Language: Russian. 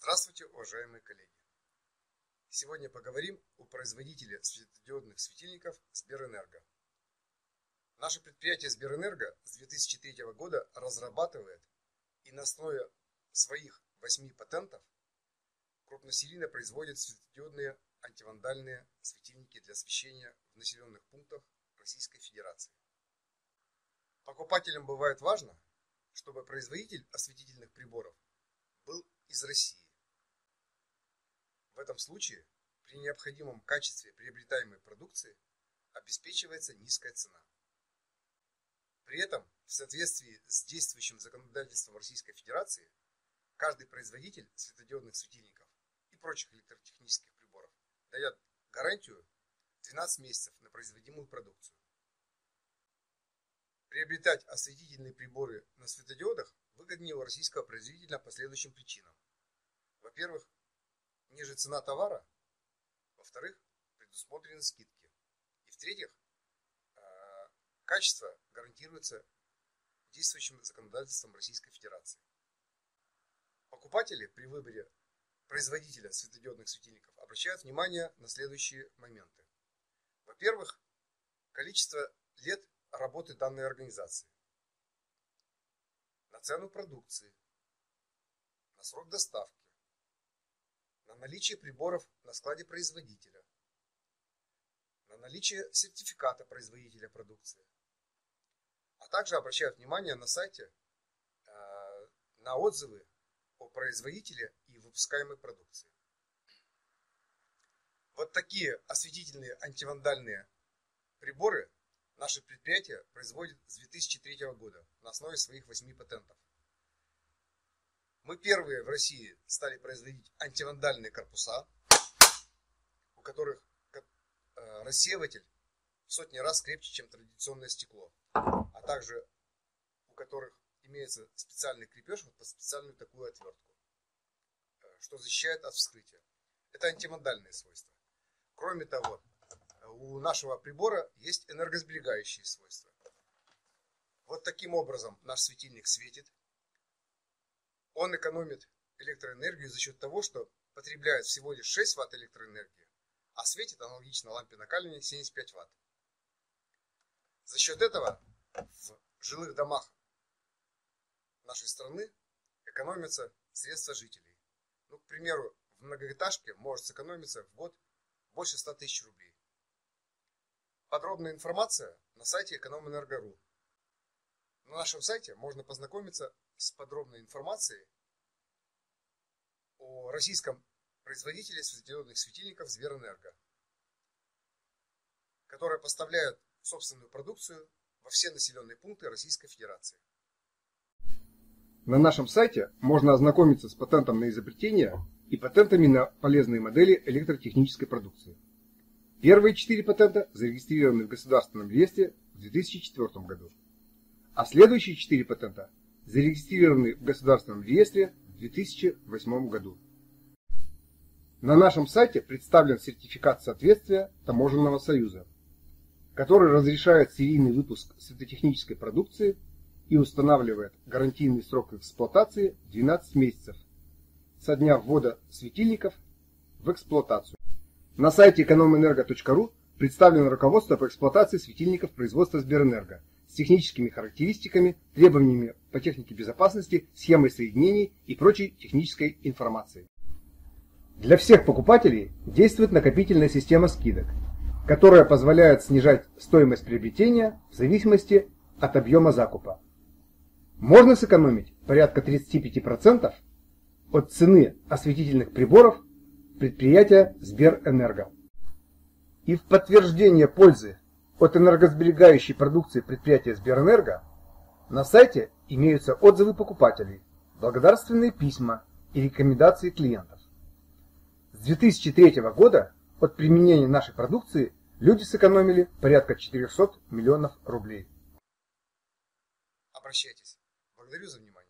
Здравствуйте, уважаемые коллеги! Сегодня поговорим о производителе светодиодных светильников Сберэнерго. Наше предприятие Сберэнерго с 2003 года разрабатывает и на основе своих восьми патентов крупносерийно производит светодиодные антивандальные светильники для освещения в населенных пунктах Российской Федерации. Покупателям бывает важно, чтобы производитель осветительных приборов был из России. В этом случае при необходимом качестве приобретаемой продукции обеспечивается низкая цена. При этом, в соответствии с действующим законодательством Российской Федерации, каждый производитель светодиодных светильников и прочих электротехнических приборов дает гарантию 12 месяцев на производимую продукцию. Приобретать осветительные приборы на светодиодах выгоднее у российского производителя по следующим причинам. Во-первых, ниже цена товара. Во-вторых, предусмотрены скидки. И в-третьих, э, качество гарантируется действующим законодательством Российской Федерации. Покупатели при выборе производителя светодиодных светильников обращают внимание на следующие моменты. Во-первых, количество лет работы данной организации, на цену продукции, на срок доставки, на наличие приборов на складе производителя, на наличие сертификата производителя продукции, а также обращают внимание на сайте э, на отзывы о производителе и выпускаемой продукции. Вот такие осветительные антивандальные приборы Наше предприятие производит с 2003 года на основе своих восьми патентов. Мы первые в России стали производить антивандальные корпуса, у которых э, рассеиватель в сотни раз крепче, чем традиционное стекло, а также у которых имеется специальный крепеж вот под специальную такую отвертку, э, что защищает от вскрытия. Это антивандальные свойства. Кроме того, у нашего прибора есть энергосберегающие свойства. Вот таким образом наш светильник светит. Он экономит электроэнергию за счет того, что потребляет всего лишь 6 Вт электроэнергии, а светит аналогично лампе накаливания 75 Вт. За счет этого в жилых домах нашей страны экономятся средства жителей. Ну, к примеру, в многоэтажке может сэкономиться в год больше 100 тысяч рублей. Подробная информация на сайте экономэнерго.ру. На нашем сайте можно познакомиться с подробной информацией о российском производителе светодиодных светильников Зверэнерго, которые поставляют собственную продукцию во все населенные пункты Российской Федерации. На нашем сайте можно ознакомиться с патентом на изобретение и патентами на полезные модели электротехнической продукции. Первые четыре патента зарегистрированы в Государственном реестре в 2004 году, а следующие четыре патента зарегистрированы в Государственном реестре в 2008 году. На нашем сайте представлен сертификат соответствия Таможенного союза, который разрешает серийный выпуск светотехнической продукции и устанавливает гарантийный срок эксплуатации 12 месяцев со дня ввода светильников в эксплуатацию. На сайте экономэнерго.ру представлено руководство по эксплуатации светильников производства Сберэнерго с техническими характеристиками, требованиями по технике безопасности, схемой соединений и прочей технической информацией. Для всех покупателей действует накопительная система скидок, которая позволяет снижать стоимость приобретения в зависимости от объема закупа. Можно сэкономить порядка 35% от цены осветительных приборов предприятия Сберэнерго. И в подтверждение пользы от энергосберегающей продукции предприятия Сберэнерго на сайте имеются отзывы покупателей, благодарственные письма и рекомендации клиентов. С 2003 года от применения нашей продукции люди сэкономили порядка 400 миллионов рублей. Обращайтесь. Благодарю за внимание.